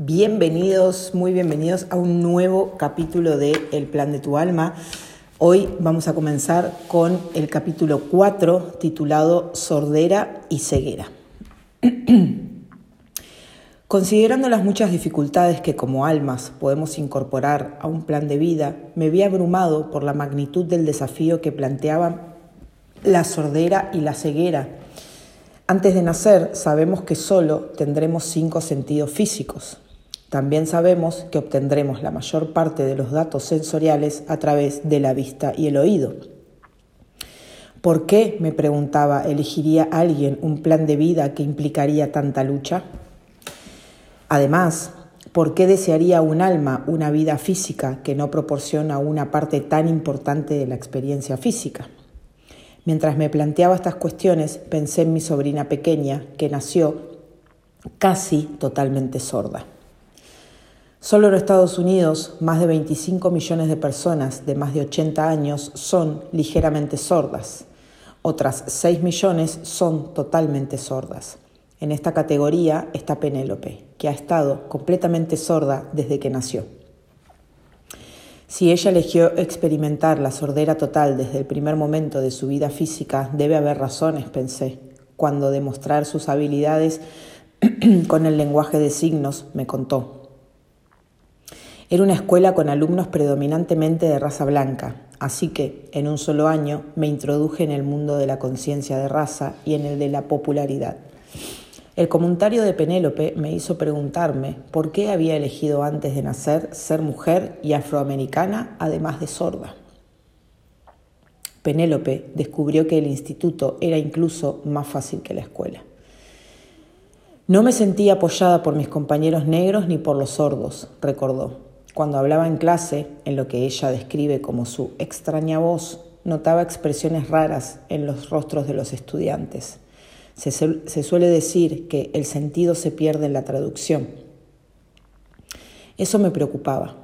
Bienvenidos, muy bienvenidos a un nuevo capítulo de El Plan de tu Alma. Hoy vamos a comenzar con el capítulo 4 titulado Sordera y Ceguera. Considerando las muchas dificultades que como almas podemos incorporar a un plan de vida, me vi abrumado por la magnitud del desafío que planteaban la sordera y la ceguera antes de nacer sabemos que solo tendremos cinco sentidos físicos. También sabemos que obtendremos la mayor parte de los datos sensoriales a través de la vista y el oído. ¿Por qué, me preguntaba, elegiría alguien un plan de vida que implicaría tanta lucha? Además, ¿por qué desearía un alma una vida física que no proporciona una parte tan importante de la experiencia física? Mientras me planteaba estas cuestiones, pensé en mi sobrina pequeña, que nació casi totalmente sorda. Solo en Estados Unidos, más de 25 millones de personas de más de 80 años son ligeramente sordas. Otras 6 millones son totalmente sordas. En esta categoría está Penélope, que ha estado completamente sorda desde que nació. Si ella eligió experimentar la sordera total desde el primer momento de su vida física, debe haber razones, pensé, cuando demostrar sus habilidades con el lenguaje de signos me contó. Era una escuela con alumnos predominantemente de raza blanca, así que en un solo año me introduje en el mundo de la conciencia de raza y en el de la popularidad. El comentario de Penélope me hizo preguntarme por qué había elegido antes de nacer ser mujer y afroamericana, además de sorda. Penélope descubrió que el instituto era incluso más fácil que la escuela. No me sentía apoyada por mis compañeros negros ni por los sordos, recordó. Cuando hablaba en clase, en lo que ella describe como su extraña voz, notaba expresiones raras en los rostros de los estudiantes. Se, suele decir que el sentido se pierde en la traducción. Eso me preocupaba.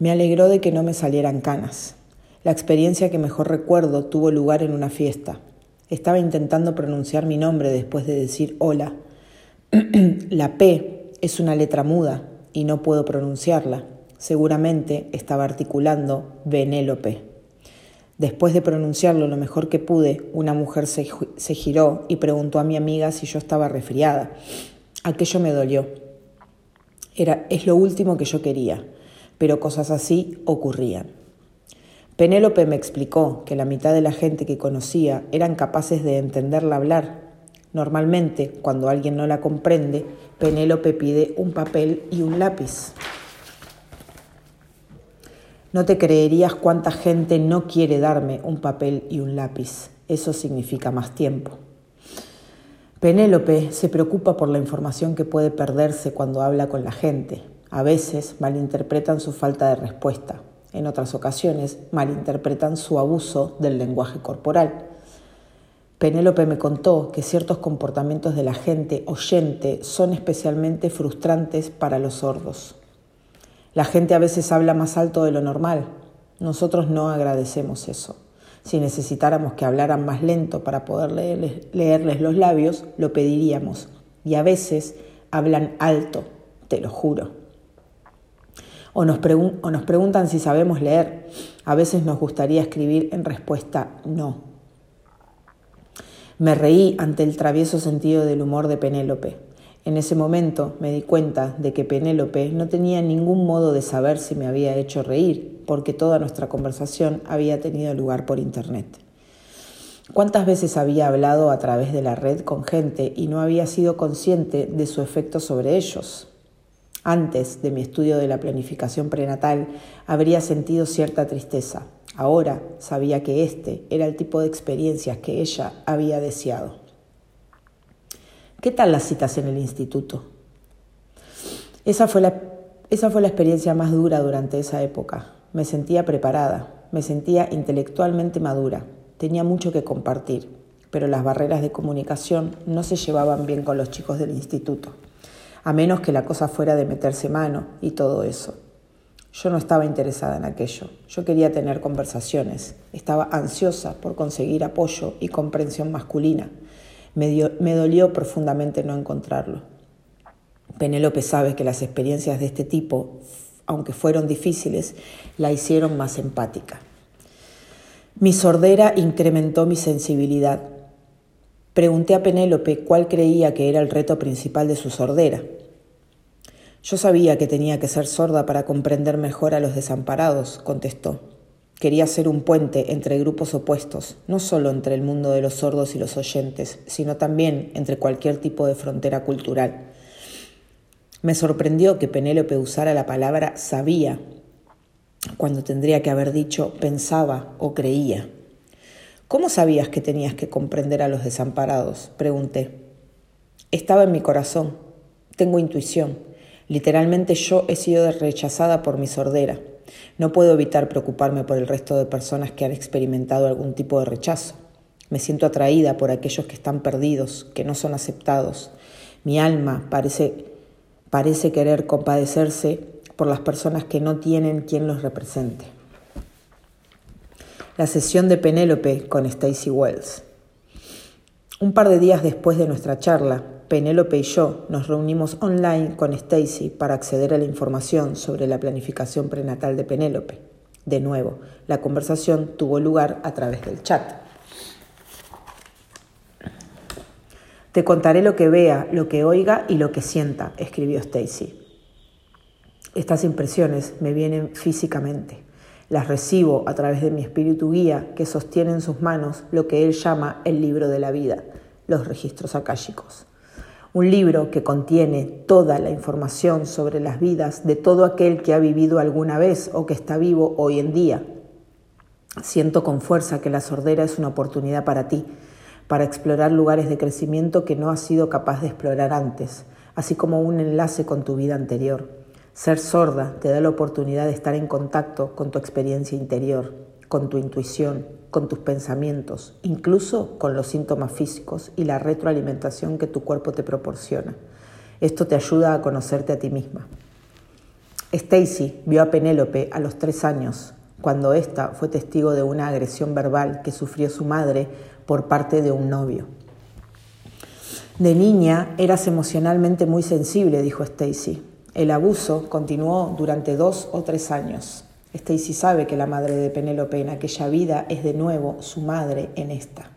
Me alegró de que no me salieran canas. La experiencia que mejor recuerdo tuvo lugar en una fiesta. Estaba intentando pronunciar mi nombre después de decir hola. la P es una letra muda y no puedo pronunciarla. Seguramente estaba articulando Benélope. Después de pronunciarlo lo mejor que pude, una mujer se, giró y preguntó a mi amiga si yo estaba resfriada. Aquello me dolió. Era, es lo último que yo quería, pero cosas así ocurrían. Penélope me explicó que la mitad de la gente que conocía eran capaces de entenderla hablar. Normalmente, cuando alguien no la comprende, Penélope pide un papel y un lápiz. No te creerías cuánta gente no quiere darme un papel y un lápiz. Eso significa más tiempo. Penélope se preocupa por la información que puede perderse cuando habla con la gente. A veces malinterpretan su falta de respuesta. En otras ocasiones malinterpretan su abuso del lenguaje corporal. Penélope me contó que ciertos comportamientos de la gente oyente son especialmente frustrantes para los sordos. La gente a veces habla más alto de lo normal. Nosotros no agradecemos eso. Si necesitáramos que hablaran más lento para poder leerles, los labios, lo pediríamos. Y a veces hablan alto, te lo juro. O nos, preguntan si sabemos leer. A veces nos gustaría escribir en respuesta no. Me reí ante el travieso sentido del humor de Penélope. En ese momento me di cuenta de que Penélope no tenía ningún modo de saber si me había hecho reír, porque toda nuestra conversación había tenido lugar por Internet. ¿Cuántas veces había hablado a través de la red con gente y no había sido consciente de su efecto sobre ellos? Antes de mi estudio de la planificación prenatal habría sentido cierta tristeza. Ahora sabía que este era el tipo de experiencias que ella había deseado. ¿Qué tal las citas en el instituto? Esa fue, la, esa fue la experiencia más dura durante esa época. Me sentía preparada, me sentía intelectualmente madura, tenía mucho que compartir, pero las barreras de comunicación no se llevaban bien con los chicos del instituto, a menos que la cosa fuera de meterse mano y todo eso. Yo no estaba interesada en aquello, yo quería tener conversaciones, estaba ansiosa por conseguir apoyo y comprensión masculina me, dolió profundamente no encontrarlo. Penélope sabe que las experiencias de este tipo, aunque fueron difíciles, la hicieron más empática. Mi sordera incrementó mi sensibilidad. Pregunté a Penélope cuál creía que era el reto principal de su sordera. Yo sabía que tenía que ser sorda para comprender mejor a los desamparados, contestó. Quería ser un puente entre grupos opuestos, no solo entre el mundo de los sordos y los oyentes, sino también entre cualquier tipo de frontera cultural. Me sorprendió que Penélope usara la palabra sabía cuando tendría que haber dicho pensaba o creía. ¿Cómo sabías que tenías que comprender a los desamparados? pregunté. Estaba en mi corazón. Tengo intuición. Literalmente yo he sido rechazada por mi sordera. No puedo evitar preocuparme por el resto de personas que han experimentado algún tipo de rechazo. Me siento atraída por aquellos que están perdidos, que no son aceptados. Mi alma parece, parece querer compadecerse por las personas que no tienen quien los represente. La sesión de Penélope con Stacy Wells. Un par de días después de nuestra charla, Penélope y yo nos reunimos online con Stacy para acceder a la información sobre la planificación prenatal de Penélope. De nuevo, la conversación tuvo lugar a través del chat. Te contaré lo que vea, lo que oiga y lo que sienta, escribió Stacy. Estas impresiones me vienen físicamente. Las recibo a través de mi espíritu guía que sostiene en sus manos lo que él llama el libro de la vida, los registros akáshicos un libro que contiene toda la información sobre las vidas de todo aquel que ha vivido alguna vez o que está vivo hoy en día. Siento con fuerza que la sordera es una oportunidad para ti, para explorar lugares de crecimiento que no has sido capaz de explorar antes, así como un enlace con tu vida anterior. Ser sorda te da la oportunidad de estar en contacto con tu experiencia interior, con tu intuición, con tus pensamientos, incluso con los síntomas físicos y la retroalimentación que tu cuerpo te proporciona. Esto te ayuda a conocerte a ti misma. Stacy vio a Penélope a los tres años, cuando ésta fue testigo de una agresión verbal que sufrió su madre por parte de un novio. De niña eras emocionalmente muy sensible, dijo Stacy. El abuso continuó durante dos o tres años. Stacy sabe que la madre de Penélope en aquella vida es de nuevo su madre en esta.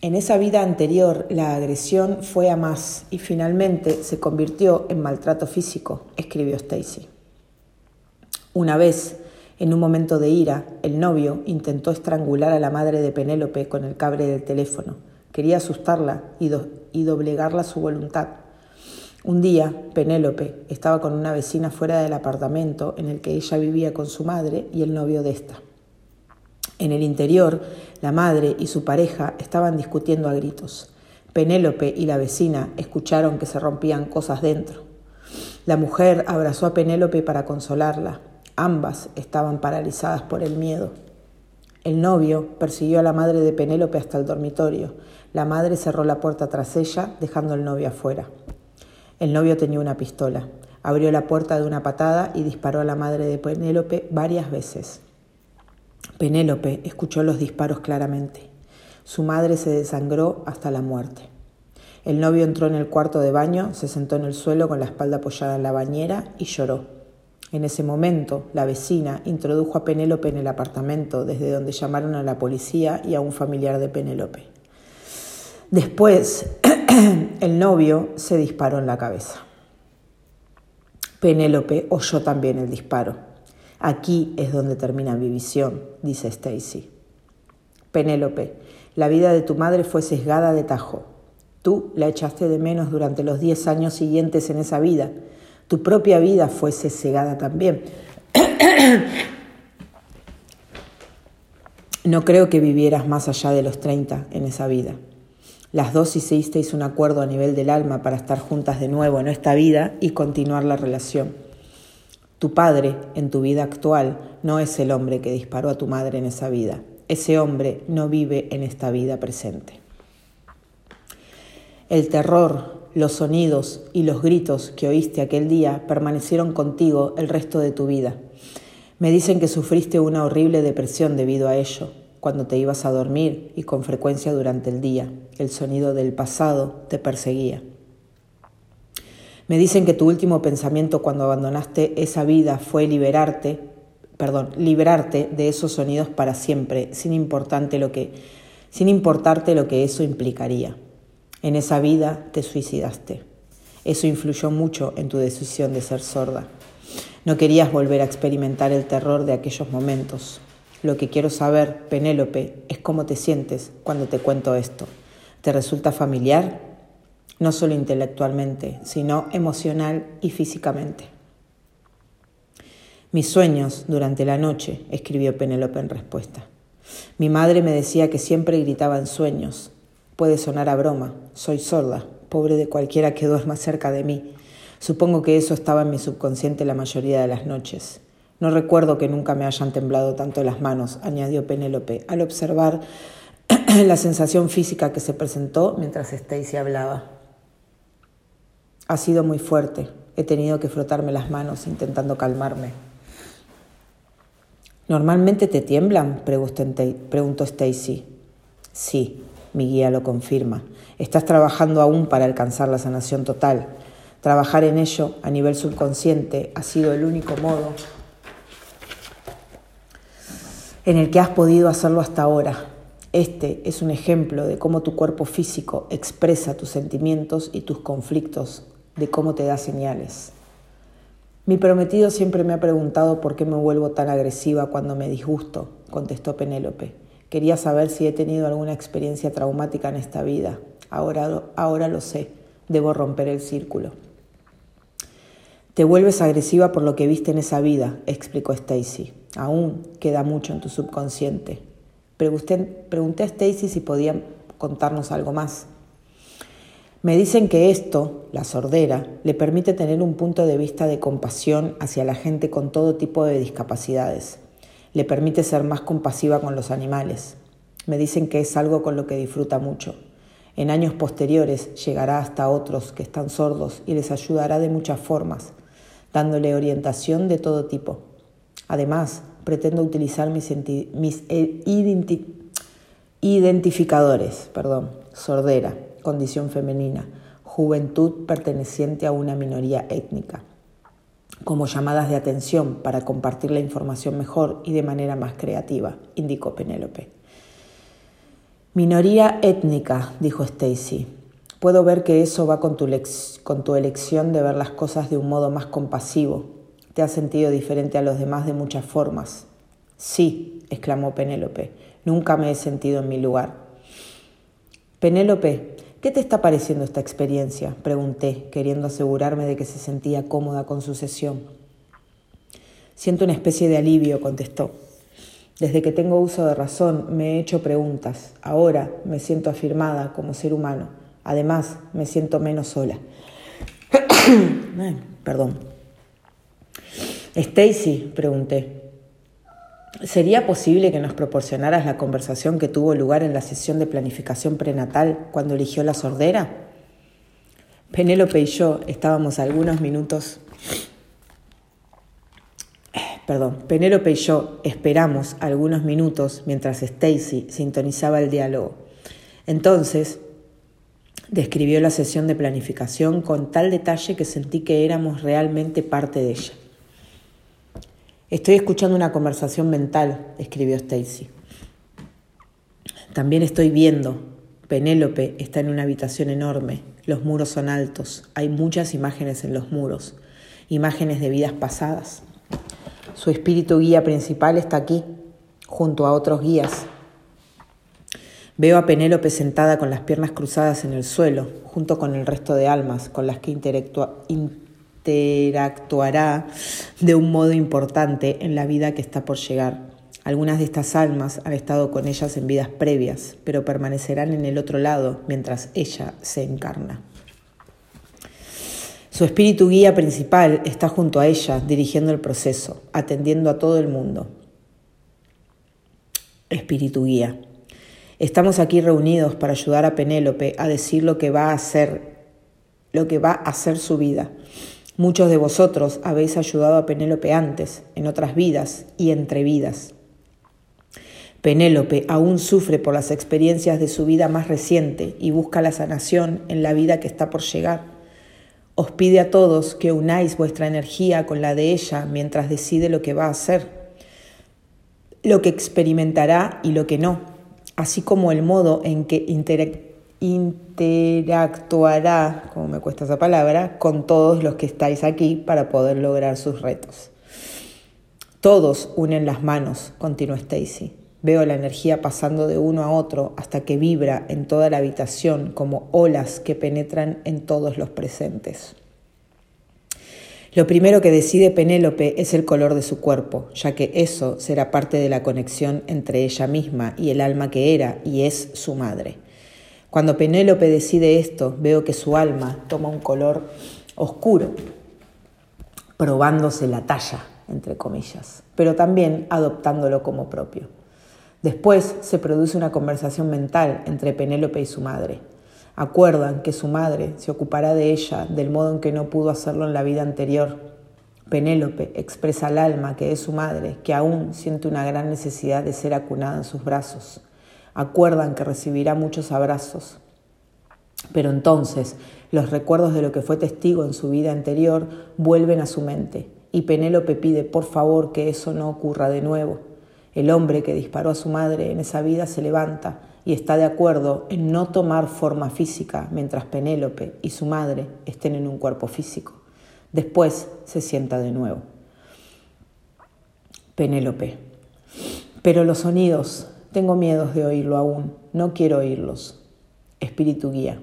En esa vida anterior la agresión fue a más y finalmente se convirtió en maltrato físico, escribió Stacy. Una vez, en un momento de ira, el novio intentó estrangular a la madre de Penélope con el cable del teléfono. Quería asustarla y, y doblegarla su voluntad. Un día, Penélope estaba con una vecina fuera del apartamento en el que ella vivía con su madre y el novio de esta. En el interior, la madre y su pareja estaban discutiendo a gritos. Penélope y la vecina escucharon que se rompían cosas dentro. La mujer abrazó a Penélope para consolarla. Ambas estaban paralizadas por el miedo. El novio persiguió a la madre de Penélope hasta el dormitorio. La madre cerró la puerta tras ella, dejando al novio afuera. El novio tenía una pistola. Abrió la puerta de una patada y disparó a la madre de Penélope varias veces. Penélope escuchó los disparos claramente. Su madre se desangró hasta la muerte. El novio entró en el cuarto de baño, se sentó en el suelo con la espalda apoyada en la bañera y lloró. En ese momento, la vecina introdujo a Penélope en el apartamento, desde donde llamaron a la policía y a un familiar de Penélope. Después, el novio se disparó en la cabeza. Penélope oyó también el disparo. Aquí es donde termina mi visión, dice Stacy. Penélope, la vida de tu madre fue sesgada de tajo. Tú la echaste de menos durante los diez años siguientes en esa vida. Tu propia vida fue sesgada también. No creo que vivieras más allá de los 30 en esa vida. Las dos hicisteis un acuerdo a nivel del alma para estar juntas de nuevo en esta vida y continuar la relación. Tu padre, en tu vida actual, no es el hombre que disparó a tu madre en esa vida. Ese hombre no vive en esta vida presente. El terror, los sonidos y los gritos que oíste aquel día permanecieron contigo el resto de tu vida. Me dicen que sufriste una horrible depresión debido a ello, cuando te ibas a dormir y con frecuencia durante el día. El sonido del pasado te perseguía. Me dicen que tu último pensamiento cuando abandonaste esa vida fue liberarte, perdón, librarte de esos sonidos para siempre, sin importarte lo que, sin importarte lo que eso implicaría. En esa vida te suicidaste. Eso influyó mucho en tu decisión de ser sorda. No querías volver a experimentar el terror de aquellos momentos. Lo que quiero saber, Penélope, es cómo te sientes cuando te cuento esto. ¿Te resulta familiar? No solo intelectualmente, sino emocional y físicamente. Mis sueños durante la noche, escribió Penélope en respuesta. Mi madre me decía que siempre gritaba en sueños. Puede sonar a broma, soy sorda, pobre de cualquiera que duerma cerca de mí. Supongo que eso estaba en mi subconsciente la mayoría de las noches. No recuerdo que nunca me hayan temblado tanto las manos, añadió Penélope, al observar la sensación física que se presentó mientras Stacy hablaba. Ha sido muy fuerte. He tenido que frotarme las manos intentando calmarme. ¿Normalmente te tiemblan? preguntó Stacy. Sí, mi guía lo confirma. Estás trabajando aún para alcanzar la sanación total. Trabajar en ello a nivel subconsciente ha sido el único modo en el que has podido hacerlo hasta ahora. Este es un ejemplo de cómo tu cuerpo físico expresa tus sentimientos y tus conflictos, de cómo te da señales. Mi prometido siempre me ha preguntado por qué me vuelvo tan agresiva cuando me disgusto, contestó Penélope. Quería saber si he tenido alguna experiencia traumática en esta vida. Ahora, ahora lo sé. Debo romper el círculo. Te vuelves agresiva por lo que viste en esa vida, explicó Stacy. Aún queda mucho en tu subconsciente. Pregunté, a Stacy si podía contarnos algo más. Me dicen que esto, la sordera, le permite tener un punto de vista de compasión hacia la gente con todo tipo de discapacidades le permite ser más compasiva con los animales. Me dicen que es algo con lo que disfruta mucho. En años posteriores llegará hasta otros que están sordos y les ayudará de muchas formas, dándole orientación de todo tipo. Además, pretendo utilizar mis, eh, identificadores, perdón, sordera, condición femenina, juventud perteneciente a una minoría étnica como llamadas de atención para compartir la información mejor y de manera más creativa, indicó Penélope. Minoría étnica, dijo Stacy. Puedo ver que eso va con tu, con tu elección de ver las cosas de un modo más compasivo. Te has sentido diferente a los demás de muchas formas. Sí, exclamó Penélope, nunca me he sentido en mi lugar. Penélope, ¿Qué te está pareciendo esta experiencia? Pregunté, queriendo asegurarme de que se sentía cómoda con su sesión. Siento una especie de alivio, contestó. Desde que tengo uso de razón me he hecho preguntas. Ahora me siento afirmada como ser humano. Además, me siento menos sola. Perdón. Stacy, pregunté, ¿Sería posible que nos proporcionaras la conversación que tuvo lugar en la sesión de planificación prenatal cuando eligió la sordera? Penélope y yo estábamos algunos minutos. Perdón, Penélope y yo esperamos algunos minutos mientras Stacy sintonizaba el diálogo. Entonces, describió la sesión de planificación con tal detalle que sentí que éramos realmente parte de ella. Estoy escuchando una conversación mental, escribió Stacy. También estoy viendo. Penélope está en una habitación enorme. Los muros son altos. Hay muchas imágenes en los muros. Imágenes de vidas pasadas. Su espíritu guía principal está aquí, junto a otros guías. Veo a Penélope sentada con las piernas cruzadas en el suelo, junto con el resto de almas con las que interactúa interactuará de un modo importante en la vida que está por llegar. Algunas de estas almas han estado con ellas en vidas previas, pero permanecerán en el otro lado mientras ella se encarna. Su espíritu guía principal está junto a ella, dirigiendo el proceso, atendiendo a todo el mundo. Espíritu guía. Estamos aquí reunidos para ayudar a Penélope a decir lo que va a hacer, lo que va a hacer su vida. Muchos de vosotros habéis ayudado a Penélope antes, en otras vidas y entre vidas. Penélope aún sufre por las experiencias de su vida más reciente y busca la sanación en la vida que está por llegar. Os pide a todos que unáis vuestra energía con la de ella mientras decide lo que va a hacer, lo que experimentará y lo que no, así como el modo en que interactuará, como me cuesta esa palabra, con todos los que estáis aquí para poder lograr sus retos. Todos unen las manos, continuó Stacy. Veo la energía pasando de uno a otro hasta que vibra en toda la habitación como olas que penetran en todos los presentes. Lo primero que decide Penélope es el color de su cuerpo, ya que eso será parte de la conexión entre ella misma y el alma que era y es su madre. Cuando Penélope decide esto, veo que su alma toma un color oscuro, probándose la talla, entre comillas, pero también adoptándolo como propio. Después se produce una conversación mental entre Penélope y su madre. Acuerdan que su madre se ocupará de ella del modo en que no pudo hacerlo en la vida anterior. Penélope expresa al alma que es su madre, que aún siente una gran necesidad de ser acunada en sus brazos. Acuerdan que recibirá muchos abrazos. Pero entonces los recuerdos de lo que fue testigo en su vida anterior vuelven a su mente y Penélope pide por favor que eso no ocurra de nuevo. El hombre que disparó a su madre en esa vida se levanta y está de acuerdo en no tomar forma física mientras Penélope y su madre estén en un cuerpo físico. Después se sienta de nuevo. Penélope. Pero los sonidos, tengo miedos de oírlo aún, no quiero oírlos. Espíritu guía.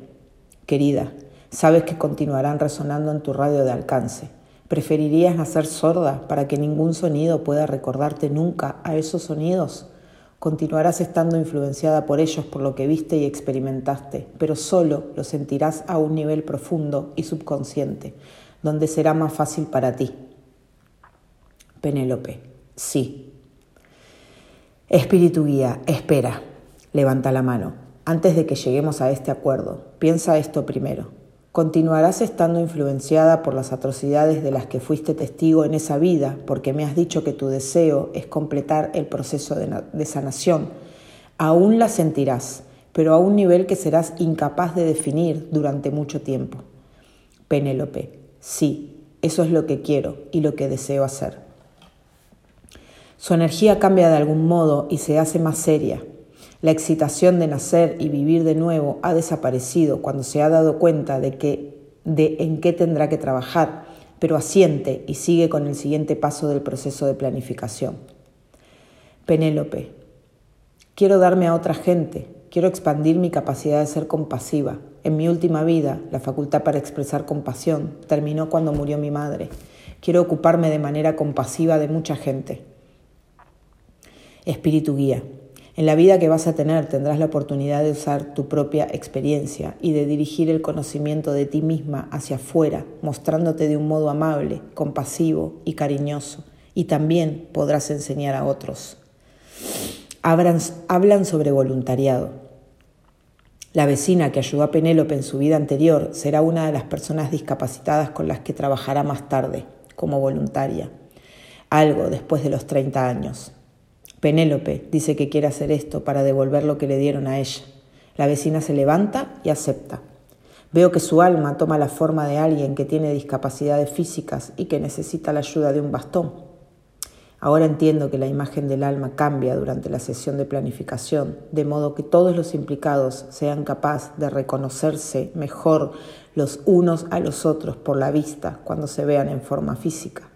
Querida, sabes que continuarán resonando en tu radio de alcance ¿Preferirías nacer sorda para que ningún sonido pueda recordarte nunca a esos sonidos? Continuarás estando influenciada por ellos por lo que viste y experimentaste, pero solo lo sentirás a un nivel profundo y subconsciente, donde será más fácil para ti. Penélope, sí. Espíritu guía, espera. Levanta la mano. Antes de que lleguemos a este acuerdo, piensa esto primero. Continuarás estando influenciada por las atrocidades de las que fuiste testigo en esa vida, porque me has dicho que tu deseo es completar el proceso de, sanación. Aún la sentirás, pero a un nivel que serás incapaz de definir durante mucho tiempo. Penélope, sí, eso es lo que quiero y lo que deseo hacer. Su energía cambia de algún modo y se hace más seria, la excitación de nacer y vivir de nuevo ha desaparecido cuando se ha dado cuenta de, que, de en qué tendrá que trabajar, pero asiente y sigue con el siguiente paso del proceso de planificación. Penélope, quiero darme a otra gente, quiero expandir mi capacidad de ser compasiva. En mi última vida, la facultad para expresar compasión terminó cuando murió mi madre. Quiero ocuparme de manera compasiva de mucha gente. Espíritu guía, en la vida que vas a tener tendrás la oportunidad de usar tu propia experiencia y de dirigir el conocimiento de ti misma hacia afuera, mostrándote de un modo amable, compasivo y cariñoso. Y también podrás enseñar a otros. Hablan, sobre voluntariado. La vecina que ayudó a Penélope en su vida anterior será una de las personas discapacitadas con las que trabajará más tarde, como voluntaria. Algo después de los 30 años. Penélope dice que quiere hacer esto para devolver lo que le dieron a ella. La vecina se levanta y acepta. Veo que su alma toma la forma de alguien que tiene discapacidades físicas y que necesita la ayuda de un bastón. Ahora entiendo que la imagen del alma cambia durante la sesión de planificación, de modo que todos los implicados sean capaces de reconocerse mejor los unos a los otros por la vista cuando se vean en forma física.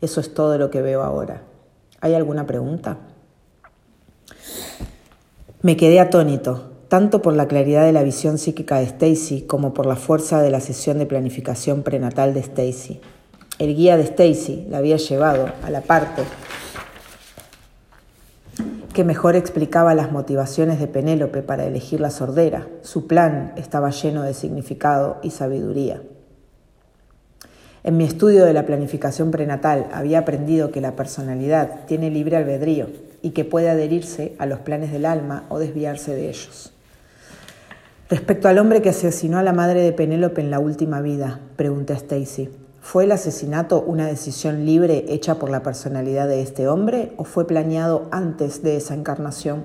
Eso es todo lo que veo ahora. ¿Hay alguna pregunta? Me quedé atónito, tanto por la claridad de la visión psíquica de Stacy como por la fuerza de la sesión de planificación prenatal de Stacy. El guía de Stacy la había llevado a la parte que mejor explicaba las motivaciones de Penélope para elegir la sordera. Su plan estaba lleno de significado y sabiduría. En mi estudio de la planificación prenatal había aprendido que la personalidad tiene libre albedrío y que puede adherirse a los planes del alma o desviarse de ellos. Respecto al hombre que asesinó a la madre de Penélope en la última vida, pregunté a Stacy, ¿fue el asesinato una decisión libre hecha por la personalidad de este hombre o fue planeado antes de esa encarnación?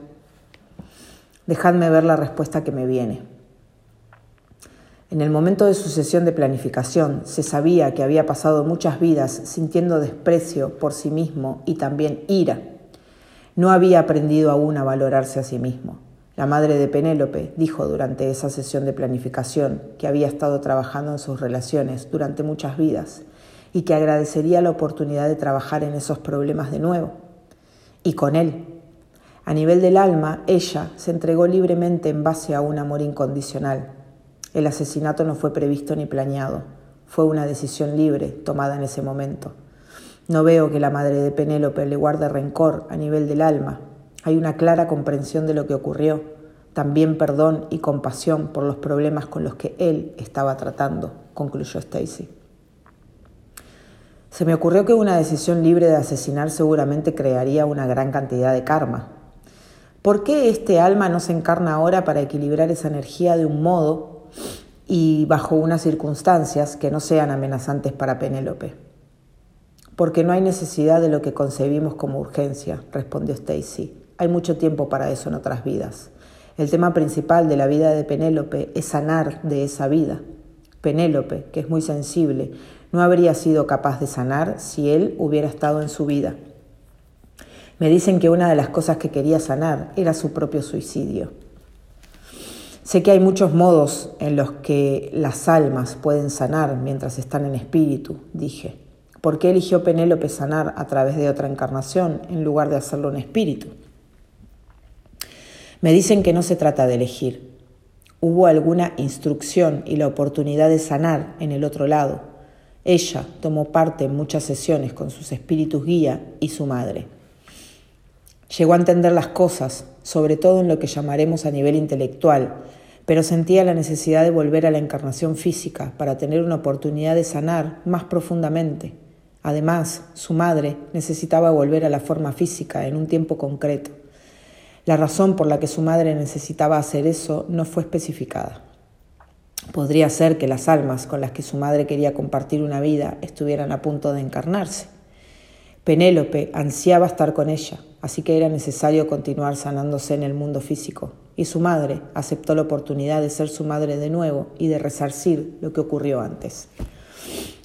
Dejadme ver la respuesta que me viene. En el momento de su sesión de planificación se sabía que había pasado muchas vidas sintiendo desprecio por sí mismo y también ira. No había aprendido aún a valorarse a sí mismo. La madre de Penélope dijo durante esa sesión de planificación que había estado trabajando en sus relaciones durante muchas vidas y que agradecería la oportunidad de trabajar en esos problemas de nuevo. Y con él. A nivel del alma, ella se entregó libremente en base a un amor incondicional. El asesinato no fue previsto ni planeado, fue una decisión libre tomada en ese momento. No veo que la madre de Penélope le guarde rencor a nivel del alma. Hay una clara comprensión de lo que ocurrió, también perdón y compasión por los problemas con los que él estaba tratando, concluyó Stacy. Se me ocurrió que una decisión libre de asesinar seguramente crearía una gran cantidad de karma. ¿Por qué este alma no se encarna ahora para equilibrar esa energía de un modo y bajo unas circunstancias que no sean amenazantes para Penélope? Porque no hay necesidad de lo que concebimos como urgencia, respondió Stacy. Hay mucho tiempo para eso en otras vidas. El tema principal de la vida de Penélope es sanar de esa vida. Penélope, que es muy sensible, no habría sido capaz de sanar si él hubiera estado en su vida. Me dicen que una de las cosas que quería sanar era su propio suicidio. Sé que hay muchos modos en los que las almas pueden sanar mientras están en espíritu, dije. ¿Por qué eligió Penélope sanar a través de otra encarnación en lugar de hacerlo en espíritu? Me dicen que no se trata de elegir. Hubo alguna instrucción y la oportunidad de sanar en el otro lado, ella tomó parte en muchas sesiones con sus espíritus guía y su madre. Llegó a entender las cosas, sobre todo en lo que llamaremos a nivel intelectual, pero sentía la necesidad de volver a la encarnación física para tener una oportunidad de sanar más profundamente. Además, su madre necesitaba volver a la forma física en un tiempo concreto. La razón por la que su madre necesitaba hacer eso no fue especificada. Podría ser que las almas con las que su madre quería compartir una vida estuvieran a punto de encarnarse. Penélope ansiaba estar con ella, así que era necesario continuar sanándose en el mundo físico, y su madre aceptó la oportunidad de ser su madre de nuevo y de resarcir lo que ocurrió antes.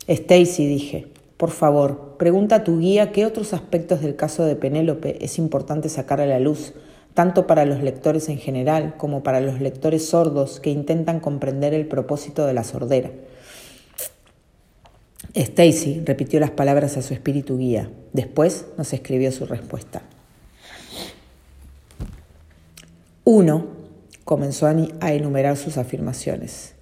Stacy, dije, por favor, pregunta a tu guía qué otros aspectos del caso de Penélope es importante sacar a la luz tanto para los lectores en general como para los lectores sordos que intentan comprender el propósito de la sordera. Stacy repitió las palabras a su espíritu guía. Después nos escribió su respuesta. Uno, comenzó a enumerar sus afirmaciones.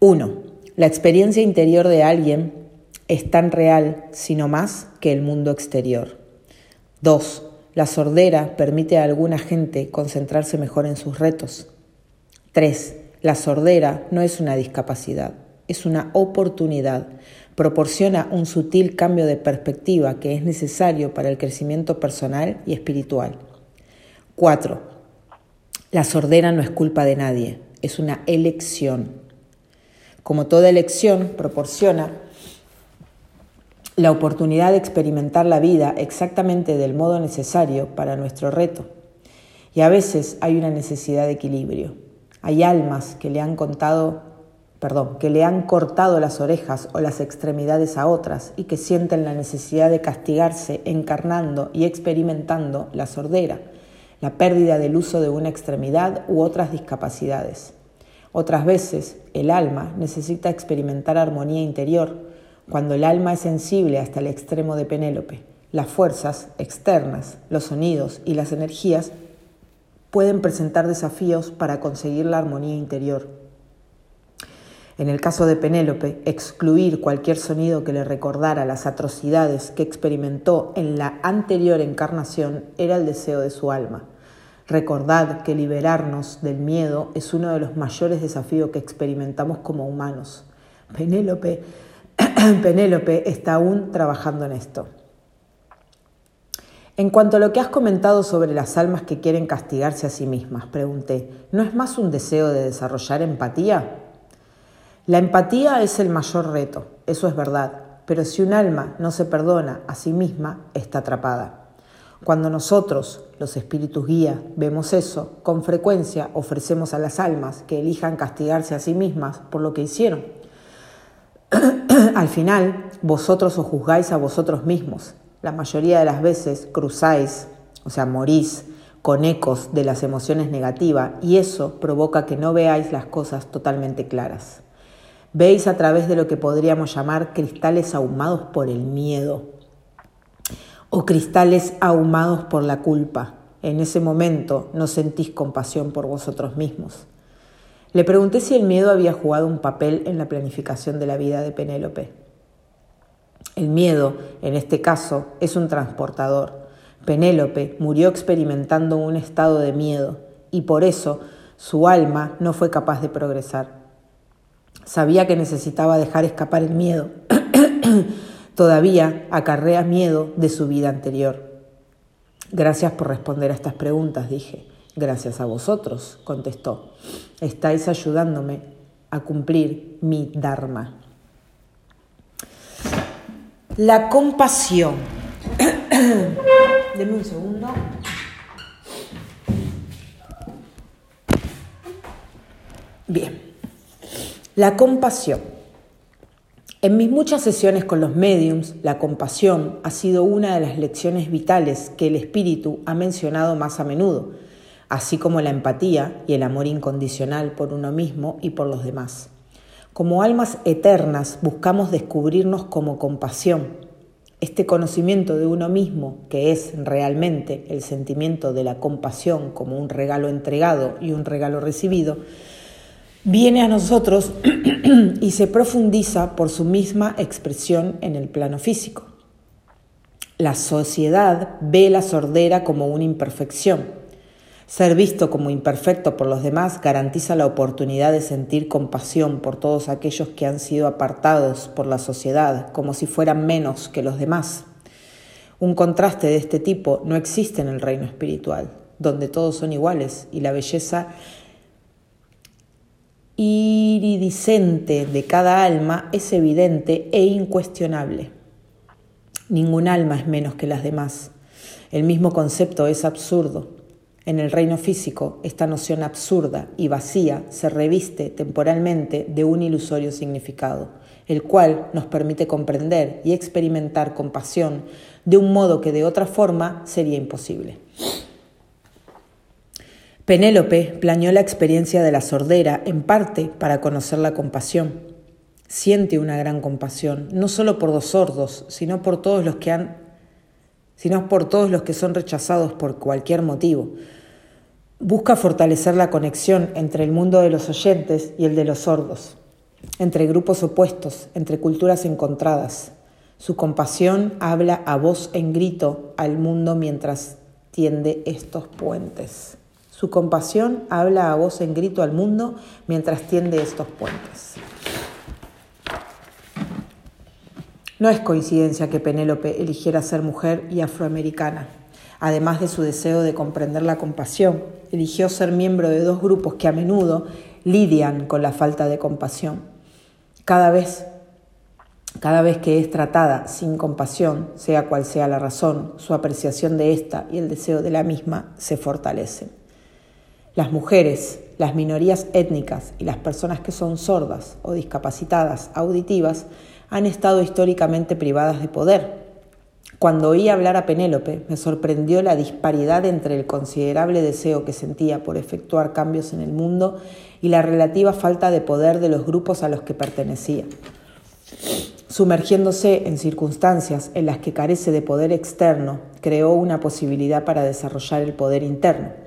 Uno, la experiencia interior de alguien es tan real, sino más, que el mundo exterior. Dos, la sordera permite a alguna gente concentrarse mejor en sus retos. 3. La sordera no es una discapacidad, es una oportunidad. Proporciona un sutil cambio de perspectiva que es necesario para el crecimiento personal y espiritual. 4. La sordera no es culpa de nadie, es una elección. Como toda elección, proporciona la oportunidad de experimentar la vida exactamente del modo necesario para nuestro reto. Y a veces hay una necesidad de equilibrio. Hay almas que le han contado, perdón, que le han cortado las orejas o las extremidades a otras y que sienten la necesidad de castigarse encarnando y experimentando la sordera, la pérdida del uso de una extremidad u otras discapacidades. Otras veces el alma necesita experimentar armonía interior cuando el alma es sensible hasta el extremo de Penélope, las fuerzas externas, los sonidos y las energías pueden presentar desafíos para conseguir la armonía interior. En el caso de Penélope, excluir cualquier sonido que le recordara las atrocidades que experimentó en la anterior encarnación era el deseo de su alma. Recordad que liberarnos del miedo es uno de los mayores desafíos que experimentamos como humanos. Penélope Penélope está aún trabajando en esto. En cuanto a lo que has comentado sobre las almas que quieren castigarse a sí mismas, pregunté, ¿no es más un deseo de desarrollar empatía? La empatía es el mayor reto, eso es verdad, pero si un alma no se perdona a sí misma, está atrapada. Cuando nosotros, los espíritus guía, vemos eso, con frecuencia ofrecemos a las almas que elijan castigarse a sí mismas por lo que hicieron. Al final, vosotros os juzgáis a vosotros mismos. La mayoría de las veces cruzáis, o sea, morís con ecos de las emociones negativas y eso provoca que no veáis las cosas totalmente claras. Veis a través de lo que podríamos llamar cristales ahumados por el miedo o cristales ahumados por la culpa. En ese momento no sentís compasión por vosotros mismos. Le pregunté si el miedo había jugado un papel en la planificación de la vida de Penélope. El miedo, en este caso, es un transportador Penélope murió experimentando un estado de miedo y por eso su alma no fue capaz de progresar. Sabía que necesitaba dejar escapar el miedo. Todavía acarrea miedo de su vida anterior. Gracias por responder a estas preguntas, dije. Gracias a vosotros, contestó. Estáis ayudándome a cumplir mi Dharma. La compasión. Deme un segundo. Bien. La compasión. En mis muchas sesiones con los mediums, la compasión ha sido una de las lecciones vitales que el espíritu ha mencionado más a menudo, así como la empatía y el amor incondicional por uno mismo y por los demás. Como almas eternas buscamos descubrirnos como compasión, este conocimiento de uno mismo, que es realmente el sentimiento de la compasión como un regalo entregado y un regalo recibido, viene a nosotros y se profundiza por su misma expresión en el plano físico. La sociedad ve la sordera como una imperfección, ser visto como imperfecto por los demás garantiza la oportunidad de sentir compasión por todos aquellos que han sido apartados por la sociedad como si fueran menos que los demás. Un contraste de este tipo no existe en el reino espiritual, donde todos son iguales y la belleza iridiscente de cada alma es evidente e incuestionable. Ningún alma es menos que las demás. El mismo concepto es absurdo. En el reino físico, esta noción absurda y vacía se reviste temporalmente de un ilusorio significado, el cual nos permite comprender y experimentar compasión de un modo que de otra forma sería imposible. Penélope planeó la experiencia de la sordera en parte para conocer la compasión. Siente una gran compasión, no solo por los sordos, sino por todos los que han sino por todos los que son rechazados por cualquier motivo. Busca fortalecer la conexión entre el mundo de los oyentes y el de los sordos, entre grupos opuestos, entre culturas encontradas. Su compasión habla a voz en grito al mundo mientras tiende estos puentes. Su compasión habla a voz en grito al mundo mientras tiende estos puentes. No es coincidencia que Penélope eligiera ser mujer y afroamericana. Además de su deseo de comprender la compasión, eligió ser miembro de dos grupos que a menudo lidian con la falta de compasión. Cada vez, cada vez que es tratada sin compasión, sea cual sea la razón, su apreciación de esta y el deseo de la misma se fortalecen. Las mujeres, las minorías étnicas y las personas que son sordas o discapacitadas auditivas han estado históricamente privadas de poder. Cuando oí hablar a Penélope, me sorprendió la disparidad entre el considerable deseo que sentía por efectuar cambios en el mundo y la relativa falta de poder de los grupos a los que pertenecía. Sumergiéndose en circunstancias en las que carece de poder externo, creó una posibilidad para desarrollar el poder interno.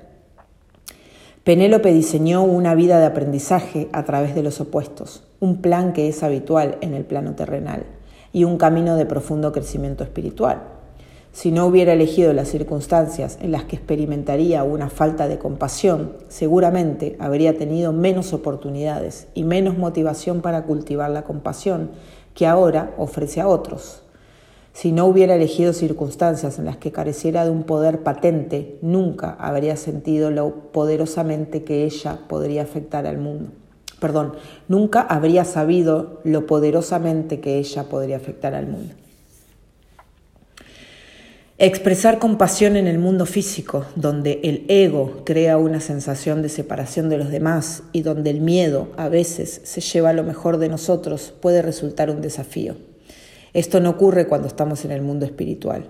Penélope diseñó una vida de aprendizaje a través de los opuestos, un plan que es habitual en el plano terrenal y un camino de profundo crecimiento espiritual. Si no hubiera elegido las circunstancias en las que experimentaría una falta de compasión, seguramente habría tenido menos oportunidades y menos motivación para cultivar la compasión que ahora ofrece a otros. Si no hubiera elegido circunstancias en las que careciera de un poder patente, nunca habría sentido lo poderosamente que ella podría afectar al mundo. Perdón, nunca habría sabido lo poderosamente que ella podría afectar al mundo. Expresar compasión en el mundo físico, donde el ego crea una sensación de separación de los demás y donde el miedo a veces se lleva lo mejor de nosotros, puede resultar un desafío. Esto no ocurre cuando estamos en el mundo espiritual.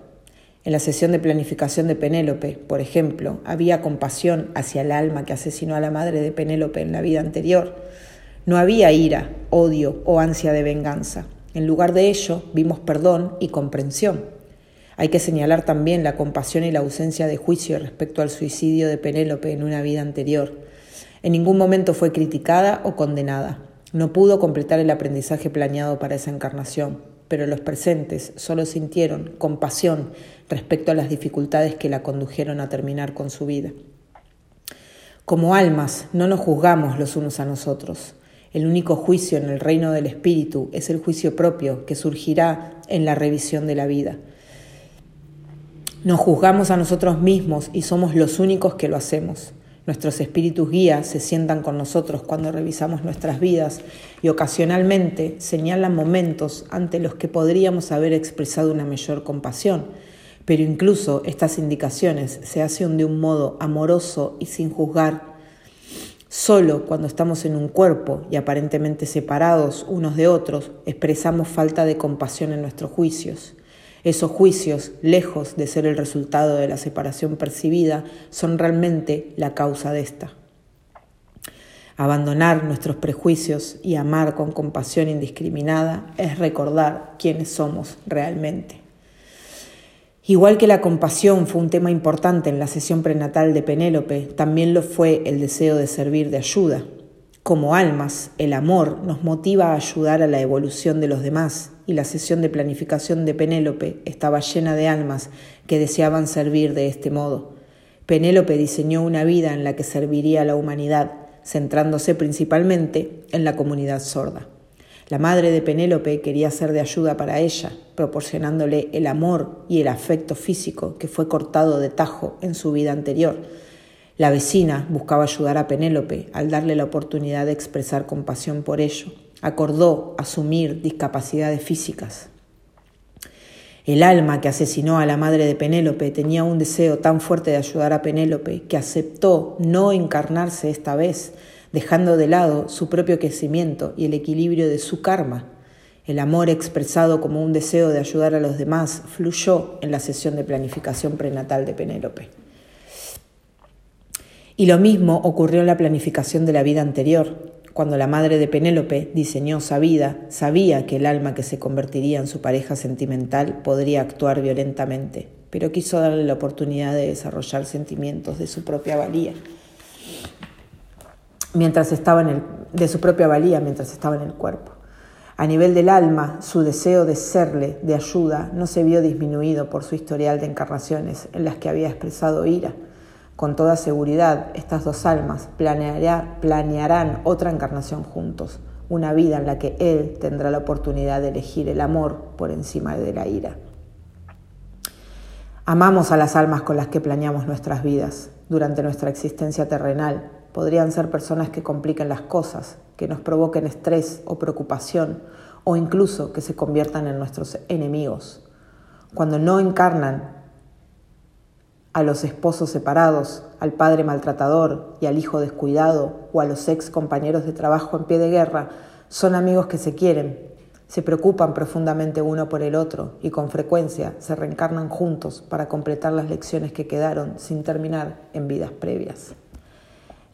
En la sesión de planificación de Penélope, por ejemplo, había compasión hacia el alma que asesinó a la madre de Penélope en la vida anterior. No había ira, odio o ansia de venganza. En lugar de ello, vimos perdón y comprensión. Hay que señalar también la compasión y la ausencia de juicio respecto al suicidio de Penélope en una vida anterior. En ningún momento fue criticada o condenada. No pudo completar el aprendizaje planeado para esa encarnación, pero los presentes solo sintieron compasión respecto a las dificultades que la condujeron a terminar con su vida. Como almas, no nos juzgamos los unos a nosotros. El único juicio en el reino del Espíritu es el juicio propio que surgirá en la revisión de la vida. Nos juzgamos a nosotros mismos y somos los únicos que lo hacemos. Nuestros espíritus guías se sientan con nosotros cuando revisamos nuestras vidas y ocasionalmente señalan momentos ante los que podríamos haber expresado una mayor compasión, pero incluso estas indicaciones se hacen de un modo amoroso y sin juzgar. Solo cuando estamos en un cuerpo y aparentemente separados unos de otros, expresamos falta de compasión en nuestros juicios. Esos juicios, lejos de ser el resultado de la separación percibida, son realmente la causa de esta. Abandonar nuestros prejuicios y amar con compasión indiscriminada es recordar quiénes somos realmente. Igual que la compasión fue un tema importante en la sesión prenatal de Penélope, también lo fue el deseo de servir de ayuda. Como almas, el amor nos motiva a ayudar a la evolución de los demás y la sesión de planificación de Penélope estaba llena de almas que deseaban servir de este modo. Penélope diseñó una vida en la que serviría a la humanidad, centrándose principalmente en la comunidad sorda. La madre de Penélope quería ser de ayuda para ella, proporcionándole el amor y el afecto físico que fue cortado de tajo en su vida anterior. La vecina buscaba ayudar a Penélope al darle la oportunidad de expresar compasión por ello acordó asumir discapacidades físicas. El alma que asesinó a la madre de Penélope tenía un deseo tan fuerte de ayudar a Penélope que aceptó no encarnarse esta vez, dejando de lado su propio crecimiento y el equilibrio de su karma. El amor expresado como un deseo de ayudar a los demás fluyó en la sesión de planificación prenatal de Penélope. Y lo mismo ocurrió en la planificación de la vida anterior. Cuando la madre de Penélope diseñó esa vida, sabía que el alma que se convertiría en su pareja sentimental podría actuar violentamente, pero quiso darle la oportunidad de desarrollar sentimientos de su propia valía. Mientras estaba en el, de su propia valía mientras estaba en el cuerpo. A nivel del alma, su deseo de serle de ayuda no se vio disminuido por su historial de encarnaciones en las que había expresado ira con toda seguridad, estas dos almas planearán otra encarnación juntos, una vida en la que Él tendrá la oportunidad de elegir el amor por encima de la ira. Amamos a las almas con las que planeamos nuestras vidas durante nuestra existencia terrenal. Podrían ser personas que compliquen las cosas, que nos provoquen estrés o preocupación, o incluso que se conviertan en nuestros enemigos. Cuando no encarnan a los esposos separados, al padre maltratador y al hijo descuidado o a los ex compañeros de trabajo en pie de guerra, son amigos que se quieren, se preocupan profundamente uno por el otro y con frecuencia se reencarnan juntos para completar las lecciones que quedaron sin terminar en vidas previas.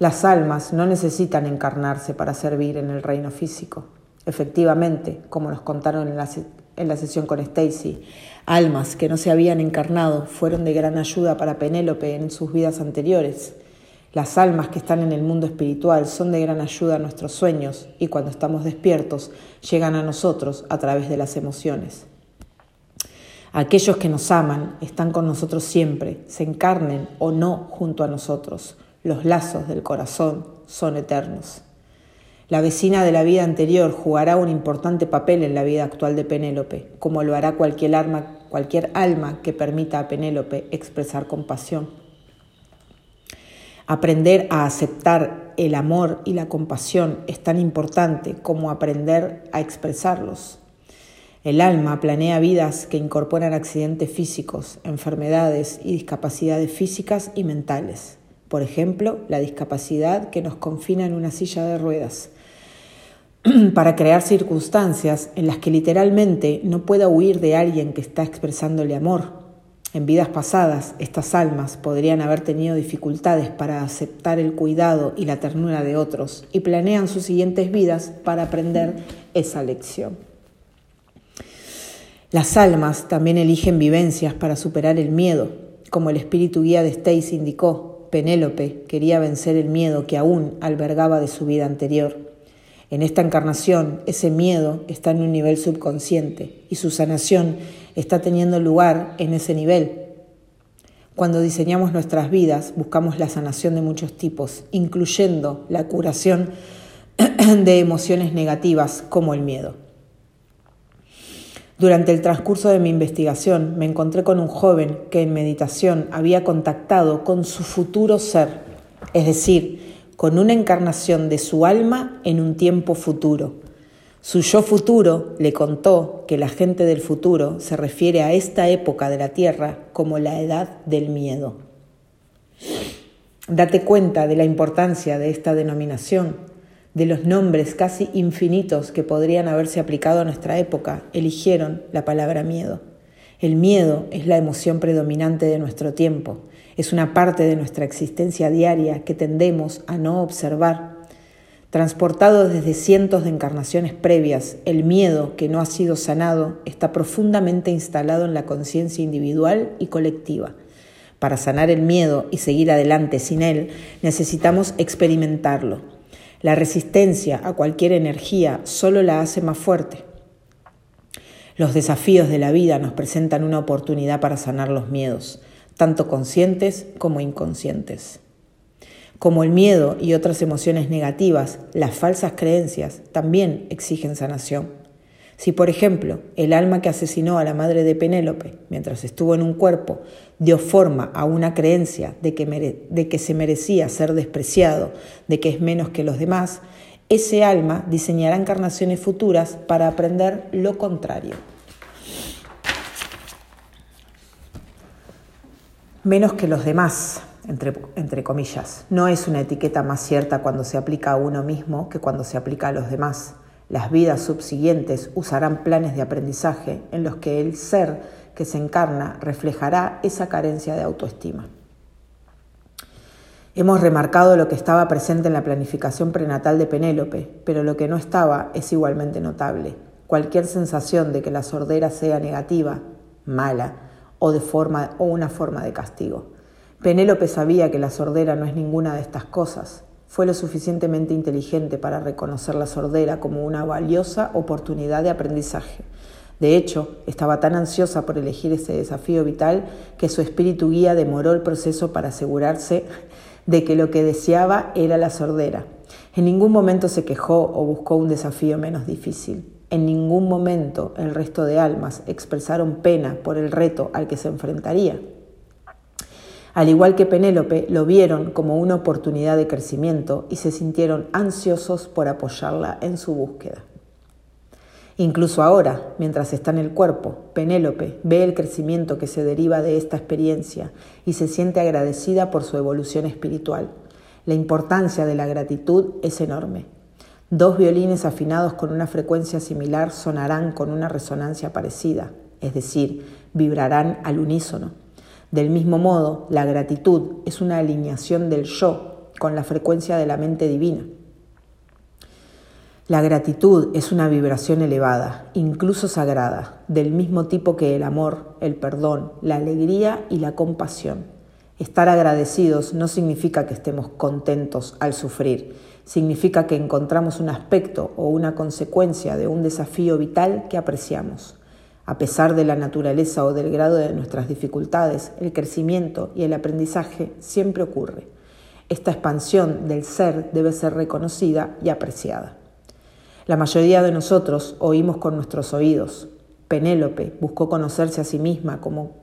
Las almas no necesitan encarnarse para servir en el reino físico. Efectivamente, como nos contaron en la, en la sesión con Stacy, Almas que no se habían encarnado fueron de gran ayuda para Penélope en sus vidas anteriores. Las almas que están en el mundo espiritual son de gran ayuda a nuestros sueños y cuando estamos despiertos llegan a nosotros a través de las emociones. Aquellos que nos aman están con nosotros siempre, se encarnen o no junto a nosotros. Los lazos del corazón son eternos. La vecina de la vida anterior jugará un importante papel en la vida actual de Penélope, como lo hará cualquier, cualquier alma que permita a Penélope expresar compasión. Aprender a aceptar el amor y la compasión es tan importante como aprender a expresarlos. El alma planea vidas que incorporan accidentes físicos, enfermedades y discapacidades físicas y mentales. Por ejemplo, la discapacidad que nos confina en una silla de ruedas, para crear circunstancias en las que literalmente no pueda huir de alguien que está expresándole amor. En vidas pasadas, estas almas podrían haber tenido dificultades para aceptar el cuidado y la ternura de otros y planean sus siguientes vidas para aprender esa lección. Las almas también eligen vivencias para superar el miedo, como el espíritu guía de Stacy indicó. Penélope quería vencer el miedo que aún albergaba de su vida anterior. En esta encarnación, ese miedo está en un nivel subconsciente y su sanación está teniendo lugar en ese nivel. Cuando diseñamos nuestras vidas, buscamos la sanación de muchos tipos, incluyendo la curación de emociones negativas como el miedo. Durante el transcurso de mi investigación me encontré con un joven que en meditación había contactado con su futuro ser, es decir, con una encarnación de su alma en un tiempo futuro. Su yo futuro le contó que la gente del futuro se refiere a esta época de la Tierra como la edad del miedo. Date cuenta de la importancia de esta denominación de los nombres casi infinitos que podrían haberse aplicado a nuestra época, eligieron la palabra miedo. El miedo es la emoción predominante de nuestro tiempo, es una parte de nuestra existencia diaria que tendemos a no observar. Transportado desde cientos de encarnaciones previas, el miedo que no ha sido sanado está profundamente instalado en la conciencia individual y colectiva. Para sanar el miedo y seguir adelante sin él, necesitamos experimentarlo, la resistencia a cualquier energía solo la hace más fuerte. Los desafíos de la vida nos presentan una oportunidad para sanar los miedos, tanto conscientes como inconscientes. Como el miedo y otras emociones negativas, las falsas creencias también exigen sanación. Si, por ejemplo, el alma que asesinó a la madre de Penélope mientras estuvo en un cuerpo dio forma a una creencia de que, de que se merecía ser despreciado, de que es menos que los demás, ese alma diseñará encarnaciones futuras para aprender lo contrario. Menos que los demás, entre, comillas, no es una etiqueta más cierta cuando se aplica a uno mismo que cuando se aplica a los demás. Las vidas subsiguientes usarán planes de aprendizaje en los que el ser que se encarna reflejará esa carencia de autoestima. Hemos remarcado lo que estaba presente en la planificación prenatal de Penélope, pero lo que no estaba es igualmente notable. Cualquier sensación de que la sordera sea negativa, mala o, de forma, o una forma de castigo. Penélope sabía que la sordera no es ninguna de estas cosas, fue lo suficientemente inteligente para reconocer la sordera como una valiosa oportunidad de aprendizaje. De hecho, estaba tan ansiosa por elegir ese desafío vital que su espíritu guía demoró el proceso para asegurarse de que lo que deseaba era la sordera. En ningún momento se quejó o buscó un desafío menos difícil. En ningún momento el resto de almas expresaron pena por el reto al que se enfrentaría. Al igual que Penélope, lo vieron como una oportunidad de crecimiento y se sintieron ansiosos por apoyarla en su búsqueda. Incluso ahora, mientras está en el cuerpo, Penélope ve el crecimiento que se deriva de esta experiencia y se siente agradecida por su evolución espiritual. La importancia de la gratitud es enorme. Dos violines afinados con una frecuencia similar sonarán con una resonancia parecida, es decir, vibrarán al unísono. Del mismo modo, la gratitud es una alineación del yo con la frecuencia de la mente divina. La gratitud es una vibración elevada, incluso sagrada, del mismo tipo que el amor, el perdón, la alegría y la compasión. Estar agradecidos no significa que estemos contentos al sufrir, significa que encontramos un aspecto o una consecuencia de un desafío vital que apreciamos. A pesar de la naturaleza o del grado de nuestras dificultades, el crecimiento y el aprendizaje siempre ocurre. Esta expansión del ser debe ser reconocida y apreciada. La mayoría de nosotros oímos con nuestros oídos. Penélope buscó conocerse a sí misma como,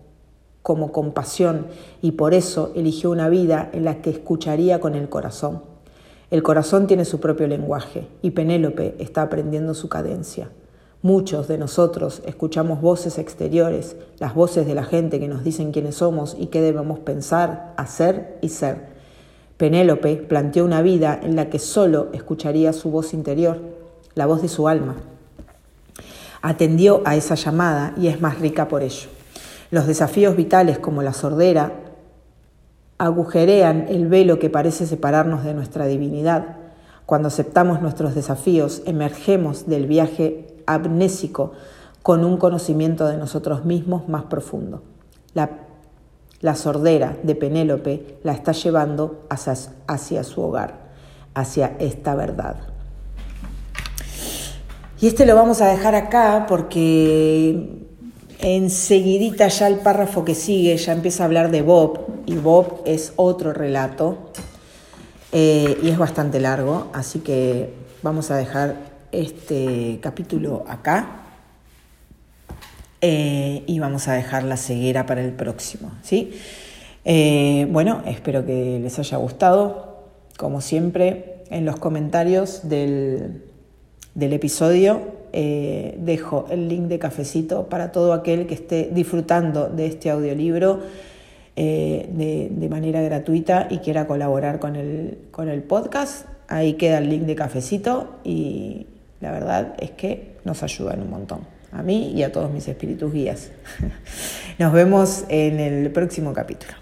como compasión y por eso eligió una vida en la que escucharía con el corazón. El corazón tiene su propio lenguaje y Penélope está aprendiendo su cadencia. Muchos de nosotros escuchamos voces exteriores, las voces de la gente que nos dicen quiénes somos y qué debemos pensar, hacer y ser. Penélope planteó una vida en la que solo escucharía su voz interior, la voz de su alma. Atendió a esa llamada y es más rica por ello. Los desafíos vitales como la sordera agujerean el velo que parece separarnos de nuestra divinidad cuando aceptamos nuestros desafíos, emergemos del viaje amnésico con un conocimiento de nosotros mismos más profundo. La, la sordera de Penélope la está llevando hacia, hacia su hogar, hacia esta verdad. Y este lo vamos a dejar acá porque enseguidita ya el párrafo que sigue ya empieza a hablar de Bob y Bob es otro relato eh, y es bastante largo, así que vamos a dejar este capítulo acá eh, y vamos a dejar la ceguera para el próximo. ¿sí? Eh, bueno, espero que les haya gustado. Como siempre, en los comentarios del, del episodio dejo el link de cafecito para todo aquel que esté disfrutando de este audiolibro eh, de, manera gratuita y quiera colaborar con el, con el podcast, ahí queda el link de cafecito y la verdad es que nos ayudan un montón, a mí y a todos mis espíritus guías. Nos vemos en el próximo capítulo.